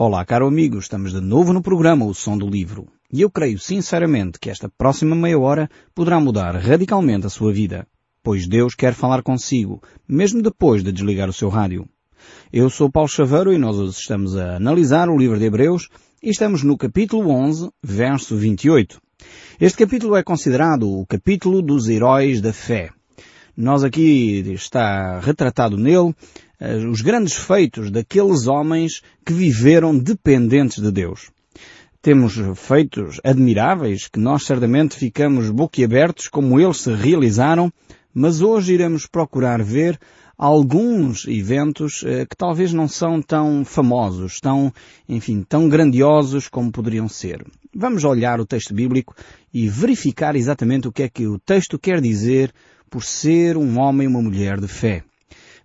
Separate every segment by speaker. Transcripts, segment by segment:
Speaker 1: Olá, caro amigo, estamos de novo no programa O Som do Livro. E eu creio sinceramente que esta próxima meia hora poderá mudar radicalmente a sua vida, pois Deus quer falar consigo, mesmo depois de desligar o seu rádio. Eu sou Paulo Chaveiro e nós estamos a analisar o livro de Hebreus e estamos no capítulo 11, verso 28. Este capítulo é considerado o capítulo dos heróis da fé. Nós aqui está retratado nele os grandes feitos daqueles homens que viveram dependentes de Deus. Temos feitos admiráveis que nós certamente ficamos boquiabertos como eles se realizaram, mas hoje iremos procurar ver alguns eventos eh, que talvez não são tão famosos, tão, enfim, tão grandiosos como poderiam ser. Vamos olhar o texto bíblico e verificar exatamente o que é que o texto quer dizer por ser um homem e uma mulher de fé.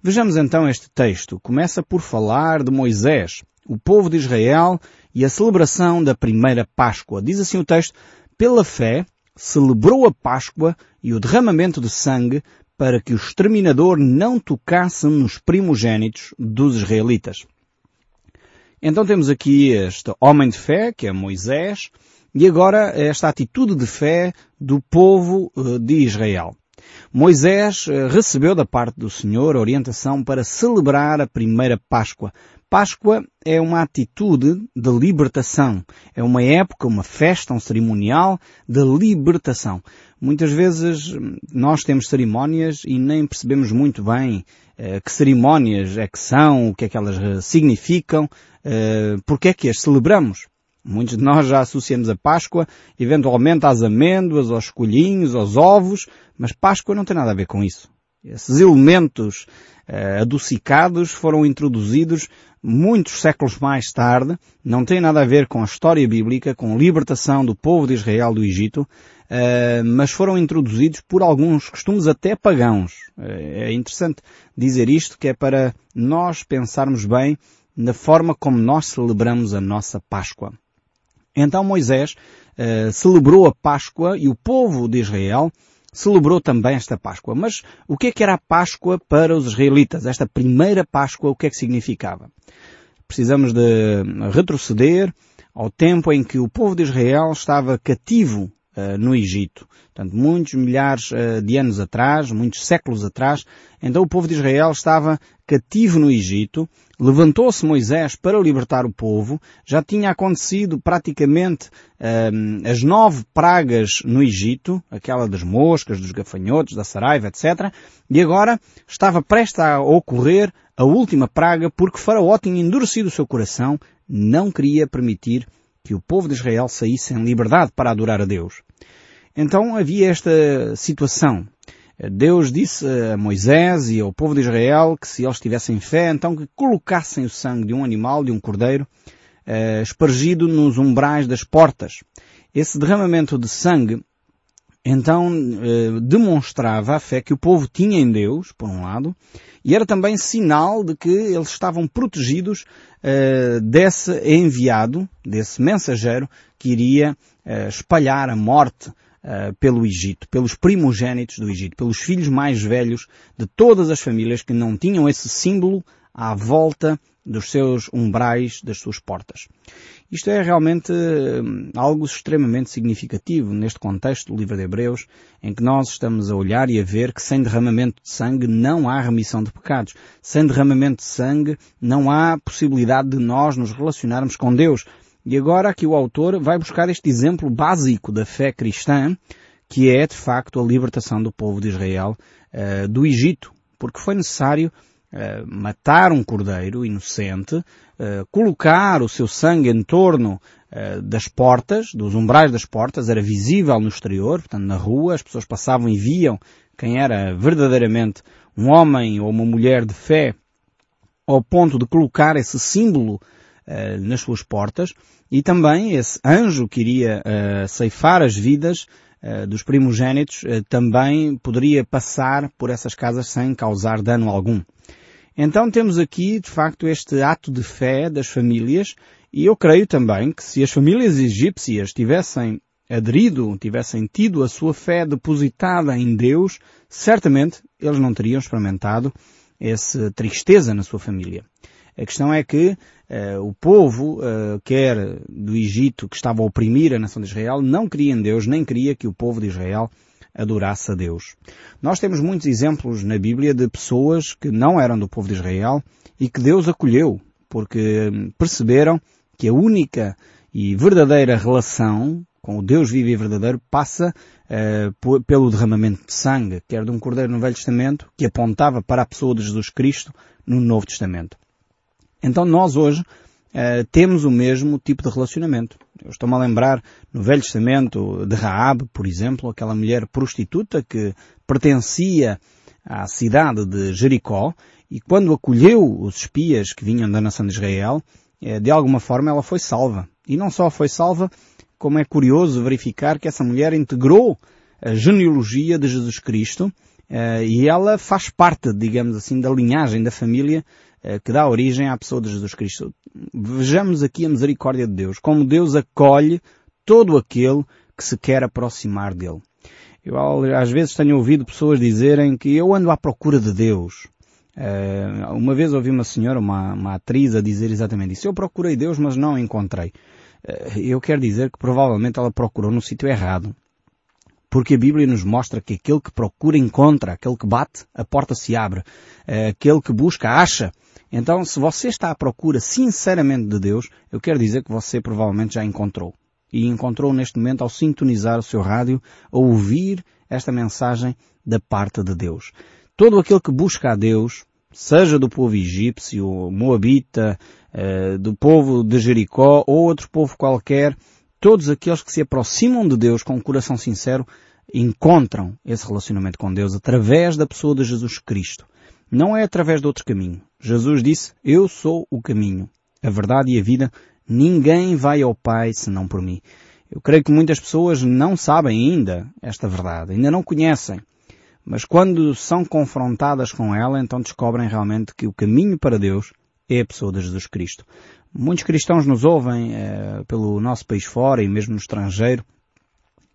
Speaker 1: Vejamos então este texto. Começa por falar de Moisés, o povo de Israel e a celebração da primeira Páscoa. Diz assim o texto, pela fé celebrou a Páscoa e o derramamento de sangue para que o exterminador não tocasse nos primogênitos dos israelitas. Então temos aqui este homem de fé, que é Moisés, e agora esta atitude de fé do povo eh, de Israel. Moisés eh, recebeu da parte do Senhor orientação para celebrar a primeira Páscoa. Páscoa é uma atitude de libertação. É uma época, uma festa, um cerimonial de libertação. Muitas vezes hum, nós temos cerimónias e nem percebemos muito bem eh, que cerimónias é que são, o que é que elas eh, significam, eh, porque é que as celebramos. Muitos de nós já associamos a Páscoa eventualmente às amêndoas, aos colhinhos, aos ovos, mas Páscoa não tem nada a ver com isso. Esses elementos uh, adocicados foram introduzidos muitos séculos mais tarde, não tem nada a ver com a história bíblica, com a libertação do povo de Israel do Egito, uh, mas foram introduzidos por alguns costumes até pagãos. Uh, é interessante dizer isto, que é para nós pensarmos bem na forma como nós celebramos a nossa Páscoa. Então Moisés uh, celebrou a Páscoa e o povo de Israel celebrou também esta Páscoa. Mas o que é que era a Páscoa para os israelitas? Esta primeira Páscoa, o que é que significava? Precisamos de retroceder ao tempo em que o povo de Israel estava cativo uh, no Egito. Portanto, muitos milhares uh, de anos atrás, muitos séculos atrás, então o povo de Israel estava cativo no Egito, levantou-se Moisés para libertar o povo, já tinha acontecido praticamente uh, as nove pragas no Egito, aquela das moscas, dos gafanhotos, da saraiva, etc. E agora estava prestes a ocorrer a última praga porque Faraó tinha endurecido o seu coração, não queria permitir que o povo de Israel saísse em liberdade para adorar a Deus. Então havia esta situação. Deus disse a Moisés e ao povo de Israel que se eles tivessem fé, então que colocassem o sangue de um animal, de um cordeiro, eh, espargido nos umbrais das portas. Esse derramamento de sangue então eh, demonstrava a fé que o povo tinha em Deus, por um lado, e era também sinal de que eles estavam protegidos uh, desse enviado, desse mensageiro que iria uh, espalhar a morte uh, pelo Egito, pelos primogênitos do Egito, pelos filhos mais velhos de todas as famílias que não tinham esse símbolo à volta dos seus umbrais, das suas portas. Isto é realmente hum, algo extremamente significativo neste contexto do livro de Hebreus, em que nós estamos a olhar e a ver que sem derramamento de sangue não há remissão de pecados. Sem derramamento de sangue não há possibilidade de nós nos relacionarmos com Deus. E agora aqui o autor vai buscar este exemplo básico da fé cristã, que é de facto a libertação do povo de Israel uh, do Egito, porque foi necessário uh, matar um cordeiro inocente, uh, colocar o seu sangue em torno das portas, dos umbrais das portas, era visível no exterior, portanto na rua, as pessoas passavam e viam quem era verdadeiramente um homem ou uma mulher de fé, ao ponto de colocar esse símbolo nas suas portas, e também esse anjo que iria ceifar as vidas dos primogênitos também poderia passar por essas casas sem causar dano algum. Então temos aqui, de facto, este ato de fé das famílias e eu creio também que se as famílias egípcias tivessem aderido, tivessem tido a sua fé depositada em Deus, certamente eles não teriam experimentado essa tristeza na sua família. A questão é que uh, o povo, uh, quer do Egito, que estava a oprimir a nação de Israel, não queria em Deus, nem queria que o povo de Israel adorasse a Deus. Nós temos muitos exemplos na Bíblia de pessoas que não eram do povo de Israel e que Deus acolheu, porque hum, perceberam que a única e verdadeira relação com o Deus vivo e verdadeiro passa uh, pelo derramamento de sangue, quer de um cordeiro no Velho Testamento, que apontava para a pessoa de Jesus Cristo no Novo Testamento. Então nós hoje uh, temos o mesmo tipo de relacionamento. Eu estou-me a lembrar no Velho Testamento de Raab, por exemplo, aquela mulher prostituta que pertencia à cidade de Jericó e quando acolheu os espias que vinham da nação de Israel, uh, de alguma forma ela foi salva. E não só foi salva, como é curioso verificar que essa mulher integrou a genealogia de Jesus Cristo uh, e ela faz parte, digamos assim, da linhagem da família que dá origem à pessoa de Jesus Cristo. Vejamos aqui a misericórdia de Deus, como Deus acolhe todo aquele que se quer aproximar dele. Eu às vezes tenho ouvido pessoas dizerem que eu ando à procura de Deus. Uh, uma vez ouvi uma senhora, uma, uma atriz, a dizer exatamente isso. Eu procurei Deus, mas não encontrei. Eh, eu quero dizer que provavelmente ela procurou no sítio errado. Porque a Bíblia nos mostra que aquele que procura encontra, aquele que bate, a porta se abre, eh, aquele que busca acha. Então, se você está à procura sinceramente de Deus, eu quero dizer que você provavelmente já encontrou. E encontrou neste momento ao sintonizar o seu rádio, a ouvir esta mensagem da parte de Deus. Todo aquele que busca a Deus, seja do povo egípcio, moabita, eh, do povo de Jericó ou outro povo qualquer, todos aqueles que se aproximam de Deus com um coração sincero encontram esse relacionamento com Deus através da pessoa de Jesus Cristo. Não é através de outro caminho. Jesus disse, eu sou o caminho, a verdade e a vida. Ninguém vai ao Pai senão por mim. Eu creio que muitas pessoas não sabem ainda esta verdade, ainda não conhecem. Mas quando são confrontadas com ela, então descobrem realmente que o caminho para Deus é a pessoa de Jesus Cristo. Muitos cristãos nos ouvem eh, pelo nosso país fora e mesmo no estrangeiro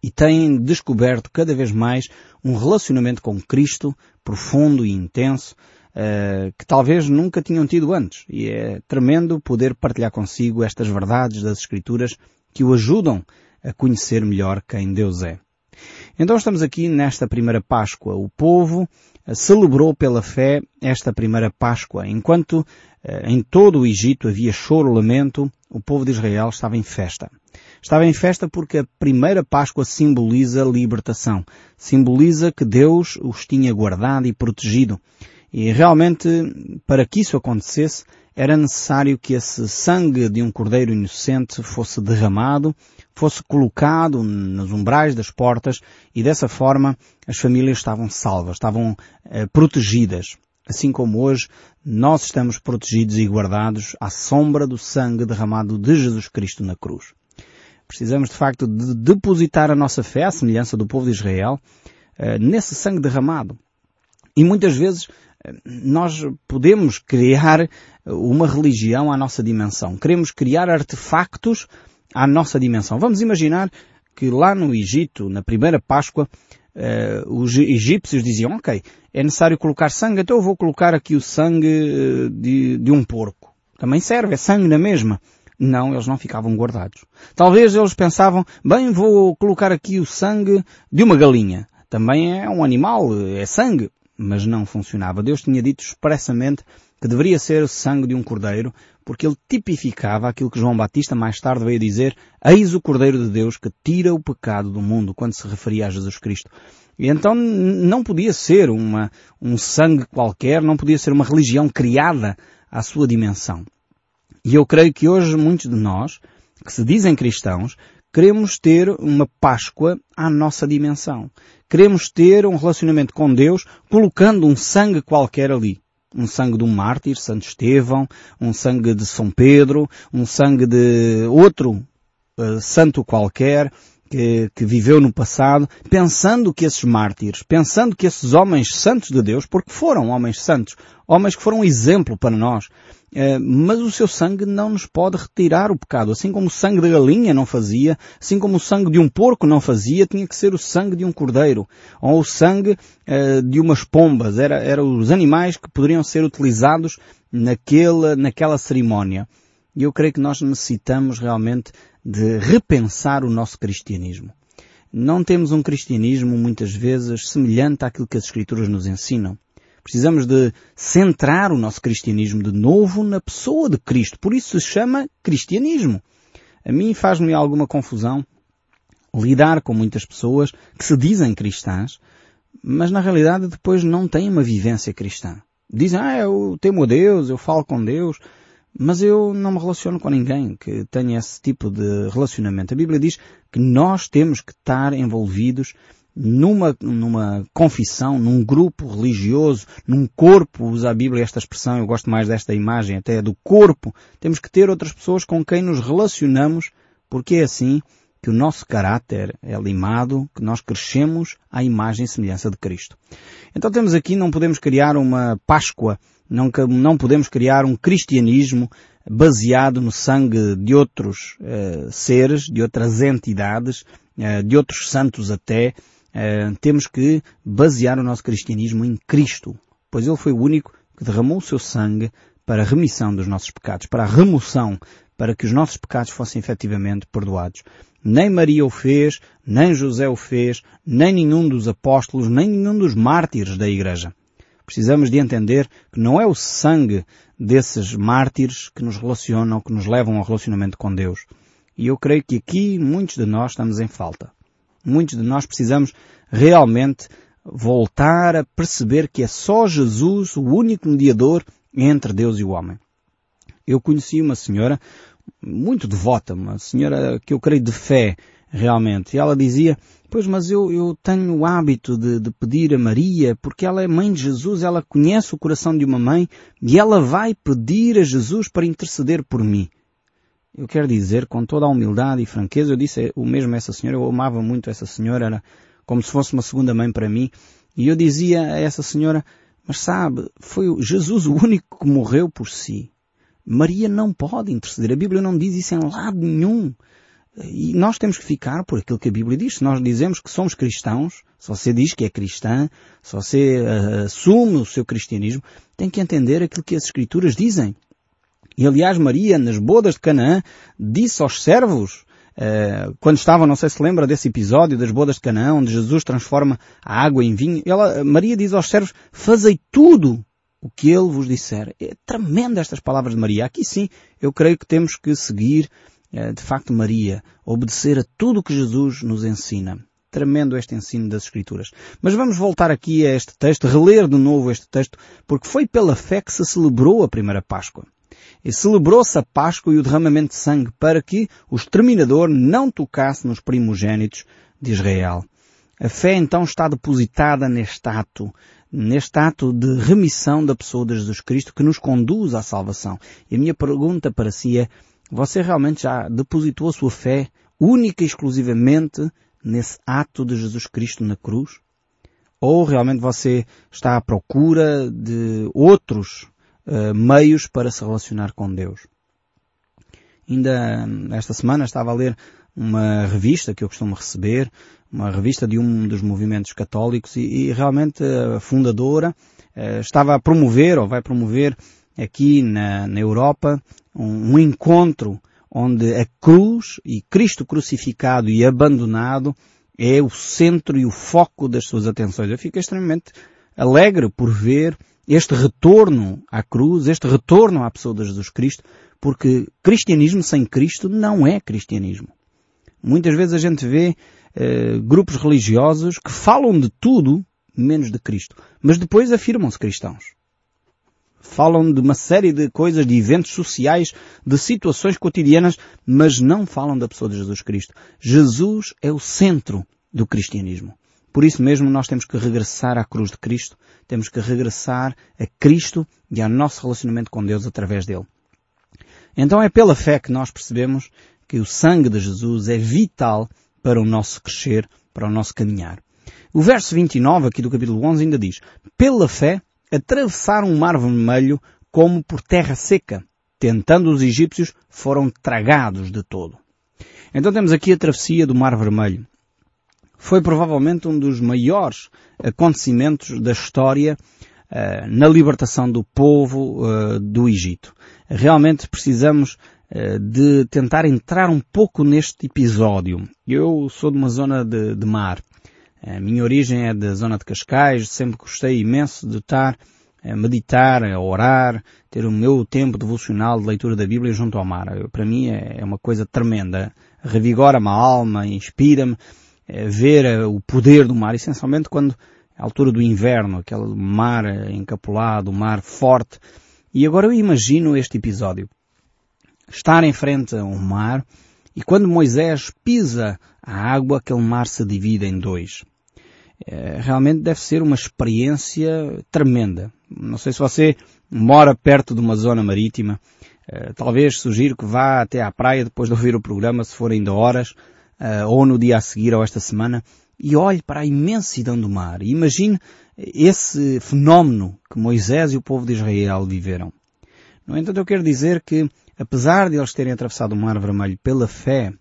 Speaker 1: e têm descoberto cada vez mais um relacionamento com Cristo profundo e intenso eh, que talvez nunca tinham tido antes. E é tremendo poder partilhar consigo estas verdades das Escrituras que o ajudam a conhecer melhor quem Deus é. Então estamos aqui nesta primeira Páscoa. O povo celebrou pela fé esta primeira Páscoa. Enquanto eh, em todo o Egito havia choro, lamento, o povo de Israel estava em festa. Estava em festa porque a primeira Páscoa simboliza libertação. Simboliza que Deus os tinha guardado e protegido. E realmente, para que isso acontecesse, era necessário que esse sangue de um cordeiro inocente fosse derramado, fosse colocado nos umbrais das portas e dessa forma as famílias estavam salvas, estavam eh, protegidas. Assim como hoje nós estamos protegidos e guardados à sombra do sangue derramado de Jesus Cristo na cruz. Precisamos de facto de depositar a nossa fé, à semelhança do povo de Israel, eh, nesse sangue derramado. E muitas vezes nós podemos criar uma religião à nossa dimensão. Queremos criar artefactos à nossa dimensão. Vamos imaginar que lá no Egito, na primeira Páscoa, Uh, os egípcios diziam, ok, é necessário colocar sangue, então eu vou colocar aqui o sangue eh, de, de, um porco. Também serve, é sangue na mesma. Não, eles não ficavam guardados. Talvez eles pensavam, bem, vou colocar aqui o sangue de uma galinha. Também é um animal, é sangue mas não funcionava. Deus tinha dito expressamente que deveria ser o sangue de um cordeiro, porque ele tipificava aquilo que João Batista mais tarde veio dizer, eis o cordeiro de Deus que tira o pecado do mundo, quando se referia a Jesus Cristo. E então não podia ser uma, um sangue qualquer, não podia ser uma religião criada à sua dimensão. E eu creio que hoje muitos de nós, que se dizem cristãos, queremos ter uma Páscoa à nossa dimensão. Queremos ter um relacionamento com Deus colocando um sangue qualquer ali. Um sangue de um mártir, Santo Estevão, um sangue de São Pedro, um sangue de outro uh, santo qualquer, que, que, viveu no passado, pensando que esses mártires, pensando que esses homens santos de Deus, porque foram homens santos, homens que foram um exemplo para nós, mas o seu sangue não nos pode retirar o pecado. Assim como o sangue da galinha não fazia, assim como o sangue de um porco não fazia, tinha que ser o sangue de um cordeiro, ou o sangue uh, de umas pombas. Era os animais que poderiam ser utilizados naquela, naquela cerimónia. E eu creio que nós necessitamos realmente de repensar o nosso cristianismo. Não temos um cristianismo muitas vezes semelhante àquilo que as Escrituras nos ensinam. Precisamos de centrar o nosso cristianismo de novo na pessoa de Cristo. Por isso se chama cristianismo. A mim faz-me alguma confusão lidar com muitas pessoas que se dizem cristãs, mas na realidade depois não têm uma vivência cristã. Dizem, ah, eu temo a Deus, eu falo com Deus, mas eu não me relaciono com ninguém que tenha esse tipo de relacionamento. A Bíblia diz que nós temos que estar envolvidos numa, numa confissão, num grupo religioso, num corpo, usa a Bíblia esta expressão, eu gosto mais desta imagem até do corpo. Temos que ter outras pessoas com quem nos relacionamos, porque é assim que o nosso caráter é limado, que nós crescemos à imagem e semelhança de Cristo. Então temos aqui, não podemos criar uma Páscoa, não, não podemos criar um cristianismo baseado no sangue de outros uh, seres, de outras entidades, uh, de outros santos até. Uh, temos que basear o nosso cristianismo em Cristo, pois Ele foi o único que derramou o seu sangue para a remissão dos nossos pecados, para a remoção, para que os nossos pecados fossem efetivamente perdoados. Nem Maria o fez, nem José o fez, nem nenhum dos apóstolos, nem nenhum dos mártires da Igreja. Precisamos de entender que não é o sangue desses mártires que nos relacionam, que nos levam ao relacionamento com Deus. E eu creio que aqui muitos de nós estamos em falta. Muitos de nós precisamos realmente voltar a perceber que é só Jesus o único mediador entre Deus e o homem. Eu conheci uma senhora muito devota, uma senhora que eu creio de fé, realmente. E ela dizia, pois mas eu, eu tenho o hábito de, de, pedir a Maria, porque ela é mãe de Jesus, ela conhece o coração de uma mãe, e ela vai pedir a Jesus para interceder por mim. Eu quero dizer, com toda a humildade e franqueza, eu disse o mesmo a essa senhora, eu amava muito essa senhora, era como se fosse uma segunda mãe para mim, e eu dizia a essa senhora, mas sabe, foi Jesus o único que morreu por si. Maria não pode interceder. A Bíblia não diz isso em lado nenhum. E nós temos que ficar por aquilo que a Bíblia diz. Se nós dizemos que somos cristãos, se você diz que é cristã, se você uh, assume o seu cristianismo, tem que entender aquilo que as Escrituras dizem. E aliás, Maria, nas bodas de Canaã, disse aos servos, uh, quando estavam, não sei se lembra desse episódio das bodas de Canaã, onde Jesus transforma a água em vinho, ela, Maria diz aos servos, fazei tudo o que ele vos disser. É tremenda estas palavras de Maria. Aqui sim, eu creio que temos que seguir, eh, de facto, Maria, obedecer a tudo o que Jesus nos ensina. Tremendo este ensino das Escrituras. Mas vamos voltar aqui a este texto, reler de novo este texto, porque foi pela fé que se celebrou a primeira Páscoa. E celebrou-se a Páscoa e o derramamento de sangue para que o exterminador não tocasse nos primogênitos de Israel. A fé então está depositada neste ato, neste ato de remissão da pessoa de Jesus Cristo que nos conduz à salvação. E a minha pergunta para si é, você realmente já depositou a sua fé única e exclusivamente nesse ato de Jesus Cristo na cruz? Ou realmente você está à procura de outros uh, meios para se relacionar com Deus? Ainda esta semana estava a ler uma revista que eu costumo receber, uma revista de um dos movimentos católicos e, e realmente a fundadora uh, estava a promover ou vai promover aqui na, na Europa um, um, encontro onde a cruz e Cristo crucificado e abandonado é o centro e o foco das suas atenções. Eu fico extremamente alegre por ver este retorno à cruz, este retorno à pessoa de Jesus Cristo, porque cristianismo sem Cristo não é cristianismo. Muitas vezes a gente vê eh, grupos religiosos que falam de tudo menos de Cristo, mas depois afirmam-se cristãos. Falam de uma série de coisas, de eventos sociais, de situações cotidianas, mas não falam da pessoa de Jesus Cristo. Jesus é o centro do cristianismo. Por isso mesmo nós temos que regressar à cruz de Cristo, temos que regressar a Cristo e ao nosso relacionamento com Deus através dele. Então é pela fé que nós percebemos que o sangue de Jesus é vital para o nosso crescer, para o nosso caminhar. O verso 29 aqui do capítulo 11 ainda diz, pela fé atravessaram o mar vermelho como por terra seca, tentando os egípcios foram tragados de todo. Então temos aqui a travessia do mar vermelho. Foi provavelmente um dos maiores acontecimentos da história na libertação do povo do Egito. Realmente precisamos de tentar entrar um pouco neste episódio. Eu sou de uma zona de, de mar. A minha origem é da zona de Cascais, sempre gostei imenso de estar a meditar, a orar, ter o meu tempo devocional de leitura da Bíblia junto ao mar. Para mim é, é uma coisa tremenda. Revigora-me a alma, inspira-me ver o poder do mar, essencialmente quando é a altura do inverno, aquele mar encapulado, o mar forte. E agora eu imagino este episódio. Estar em frente a um mar e quando Moisés pisa a água, aquele mar se divide em dois. É, realmente deve ser uma experiência tremenda. Não sei se você mora perto de uma zona marítima. É, talvez sugiro que vá até à praia depois de ouvir o programa, se for ainda horas, é, ou no dia a seguir ou esta semana, e olhe para a imensidão do mar. E imagine esse fenómeno que Moisés e o povo de Israel viveram. No entanto, eu quero dizer que, apesar de eles terem atravessado o Mar Vermelho pela fé,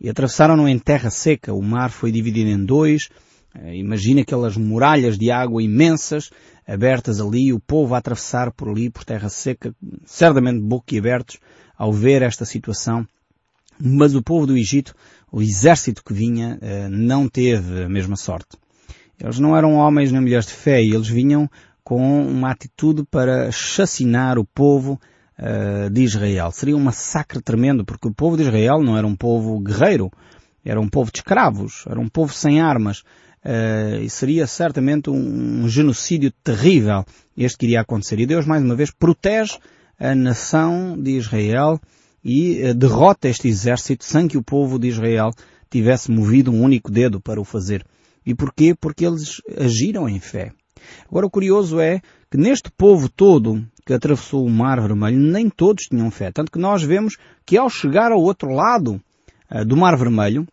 Speaker 1: e atravessaram-no em terra seca, o mar foi dividido em dois, eh, Imagina aquelas muralhas de água imensas, abertas ali, o povo a atravessar por ali, por terra seca, certamente boquiabertos, ao ver esta situação. Mas o povo do Egito, o exército que vinha, eh, não teve a mesma sorte. Eles não eram homens nem mulheres de fé, e eles vinham com uma atitude para chacinar o povo uh, de Israel. Seria um massacre tremendo, porque o povo de Israel não era um povo guerreiro, era um povo de escravos, era um povo sem armas, uh, e seria certamente um, genocídio terrível este que iria acontecer. E Deus, mais uma vez, protege a nação de Israel e uh, derrota este exército sem que o povo de Israel tivesse movido um único dedo para o fazer. E porquê? Porque eles agiram em fé. Agora o curioso é que neste povo todo que atravessou o Mar Vermelho, nem todos tinham fé. Tanto que nós vemos que ao chegar ao outro lado uh, do Mar Vermelho,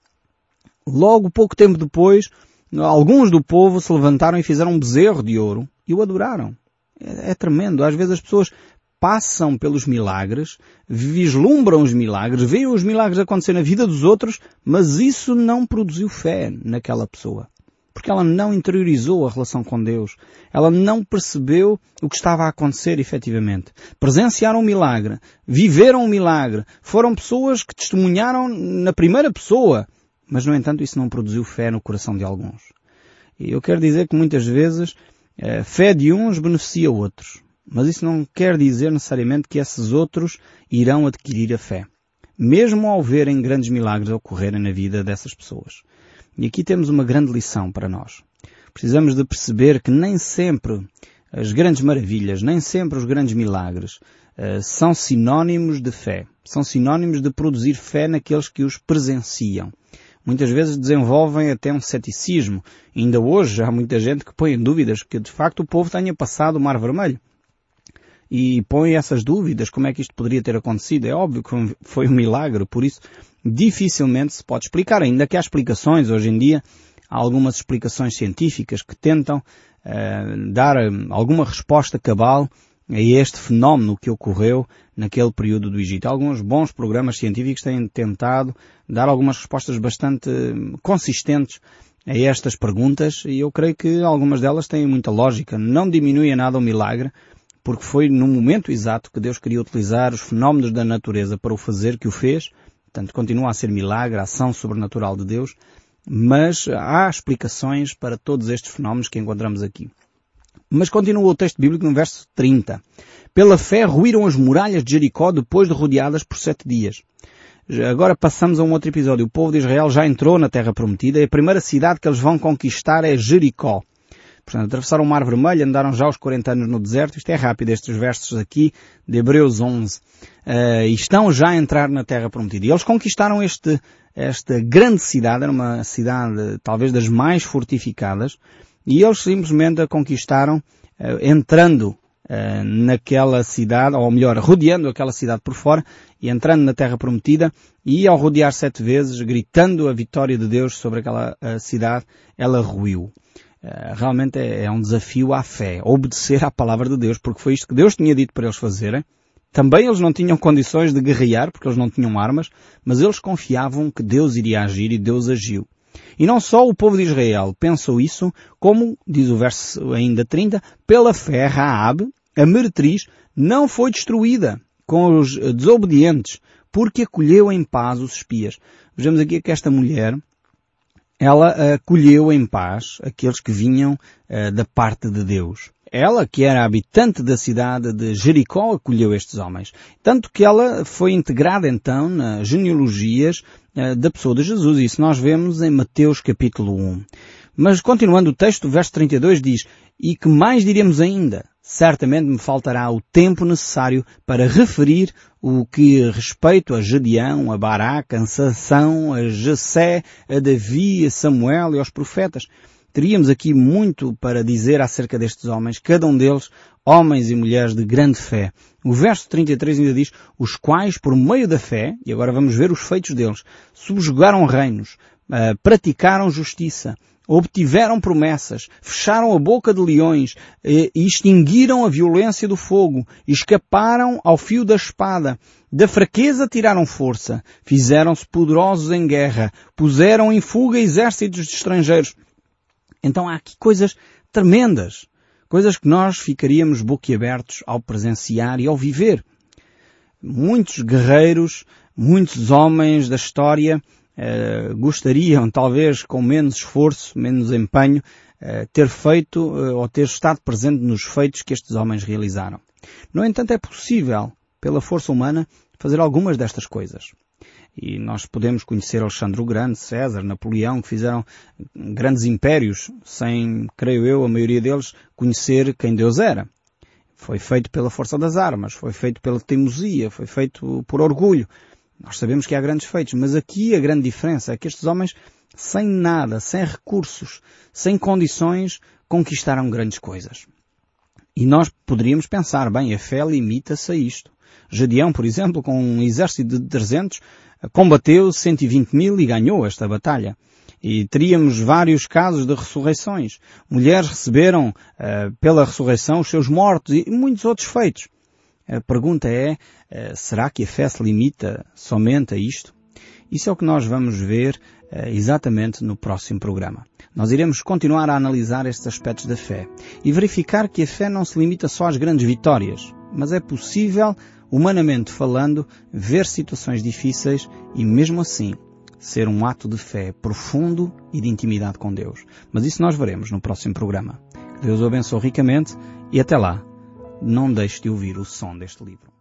Speaker 1: logo pouco tempo depois, alguns do povo se levantaram e fizeram um bezerro de ouro e o adoraram. É, é tremendo. Às vezes as pessoas passam pelos milagres, vislumbram os milagres, veem os milagres acontecer na vida dos outros, mas isso não produziu fé naquela pessoa porque ela não interiorizou a relação com Deus. Ela não percebeu o que estava a acontecer efetivamente. Presenciaram um milagre, viveram um milagre, foram pessoas que testemunharam na primeira pessoa, mas no entanto isso não produziu fé no coração de alguns. E eu quero dizer que muitas vezes a eh, fé de uns beneficia outros, mas isso não quer dizer necessariamente que esses outros irão adquirir a fé, mesmo ao verem grandes milagres ocorrerem na vida dessas pessoas. E aqui temos uma grande lição para nós. Precisamos de perceber que nem sempre as grandes maravilhas, nem sempre os grandes milagres uh, são sinónimos de fé. São sinónimos de produzir fé naqueles que os presenciam. Muitas vezes desenvolvem até um ceticismo. Ainda hoje há muita gente que põe em dúvidas que de facto o povo tenha passado o Mar Vermelho. E põe essas dúvidas, como é que isto poderia ter acontecido. É óbvio que foi um milagre, por isso dificilmente se pode explicar, ainda que há explicações hoje em dia, há algumas explicações científicas que tentam uh, dar eh, alguma resposta cabal a este fenómeno que ocorreu naquele período do Egito. Alguns bons programas científicos têm tentado dar algumas respostas bastante eh, consistentes a estas perguntas e eu creio que algumas delas têm muita lógica. Não diminui a nada o milagre, porque foi no momento exato que Deus queria utilizar os fenómenos da natureza para o fazer que o fez, Portanto, continua a ser milagre, a ação sobrenatural de Deus, mas há explicações para todos estes fenómenos que encontramos aqui. Mas continua o texto bíblico no verso 30. Pela fé ruíram as muralhas de Jericó depois de rodeadas por sete dias. Agora passamos a um outro episódio. O povo de Israel já entrou na terra prometida e a primeira cidade que eles vão conquistar é Jericó. Portanto, atravessaram o Mar Vermelho, andaram já aos 40 anos no deserto. Isto é rápido, estes versos aqui de Hebreus 11. Uh, eh, e estão já a entrar na Terra Prometida. E eles conquistaram este, esta grande cidade, era uma cidade talvez das mais fortificadas, e eles simplesmente a conquistaram uh, entrando uh, naquela cidade, ou melhor, rodeando aquela cidade por fora, e entrando na Terra Prometida, e ao rodear sete vezes, gritando a vitória de Deus sobre aquela cidade, ela ruiu. Eh, realmente é, é, um desafio à fé, obedecer à palavra de Deus, porque foi isto que Deus tinha dito para eles fazerem. Também eles não tinham condições de guerrear, porque eles não tinham armas, mas eles confiavam que Deus iria agir e Deus agiu. E não só o povo de Israel pensou isso, como, diz o verso ainda 30, pela fé Raab, a meretriz, não foi destruída com os desobedientes, porque acolheu em paz os espias. Vejamos aqui que esta mulher, ela acolheu em paz aqueles que vinham uh, da parte de Deus. Ela, que era habitante da cidade de Jericó, acolheu estes homens. Tanto que ela foi integrada então nas genealogias uh, da pessoa de Jesus. Isso nós vemos em Mateus capítulo 1. Mas continuando o texto, o verso 32 diz, E que mais diremos ainda? Certamente me faltará o tempo necessário para referir o que respeito a Gedeão, a Baraca, a Sansão, a Jessé, a Davi, a Samuel e aos profetas. Teríamos aqui muito para dizer acerca destes homens, cada um deles homens e mulheres de grande fé. O verso 33 ainda diz, os quais, por meio da fé, e agora vamos ver os feitos deles, subjugaram reinos, uh, praticaram justiça, obtiveram promessas, fecharam a boca de leões e extinguiram a violência do fogo, escaparam ao fio da espada, da fraqueza tiraram força, fizeram-se poderosos em guerra, puseram em fuga exércitos de estrangeiros. Então há aqui coisas tremendas, coisas que nós ficaríamos boquiabertos ao presenciar e ao viver. Muitos guerreiros, muitos homens da história eh, gostariam, talvez com menos esforço, menos empenho, uh, ter feito uh, ou ter estado presente nos feitos que estes homens realizaram. No entanto, é possível, pela força humana, fazer algumas destas coisas. E nós podemos conhecer Alexandre o Grande, César, Napoleão, que fizeram grandes impérios, sem, creio eu, a maioria deles conhecer quem Deus era. Foi feito pela força das armas, foi feito pela teimosia, foi feito por orgulho. Nós sabemos que há grandes feitos, mas aqui a grande diferença é que estes homens, sem nada, sem recursos, sem condições, conquistaram grandes coisas. E nós poderíamos pensar, bem, a fé limita-se a isto. Gedeão, por exemplo, com um exército de 300, combateu 120 mil e ganhou esta batalha. E teríamos vários casos de ressurreições. Mulheres receberam uh, pela ressurreição os seus mortos e muitos outros feitos. A pergunta é, eh, será que a fé se limita somente a isto? Isso é o que nós vamos ver eh, exatamente no próximo programa. Nós iremos continuar a analisar estes aspectos da fé e verificar que a fé não se limita só às grandes vitórias, mas é possível, humanamente falando, ver situações difíceis e mesmo assim ser um ato de fé profundo e de intimidade com Deus. Mas isso nós veremos no próximo programa. Deus o abençoe ricamente e até lá não deixe de ouvir o som deste livro.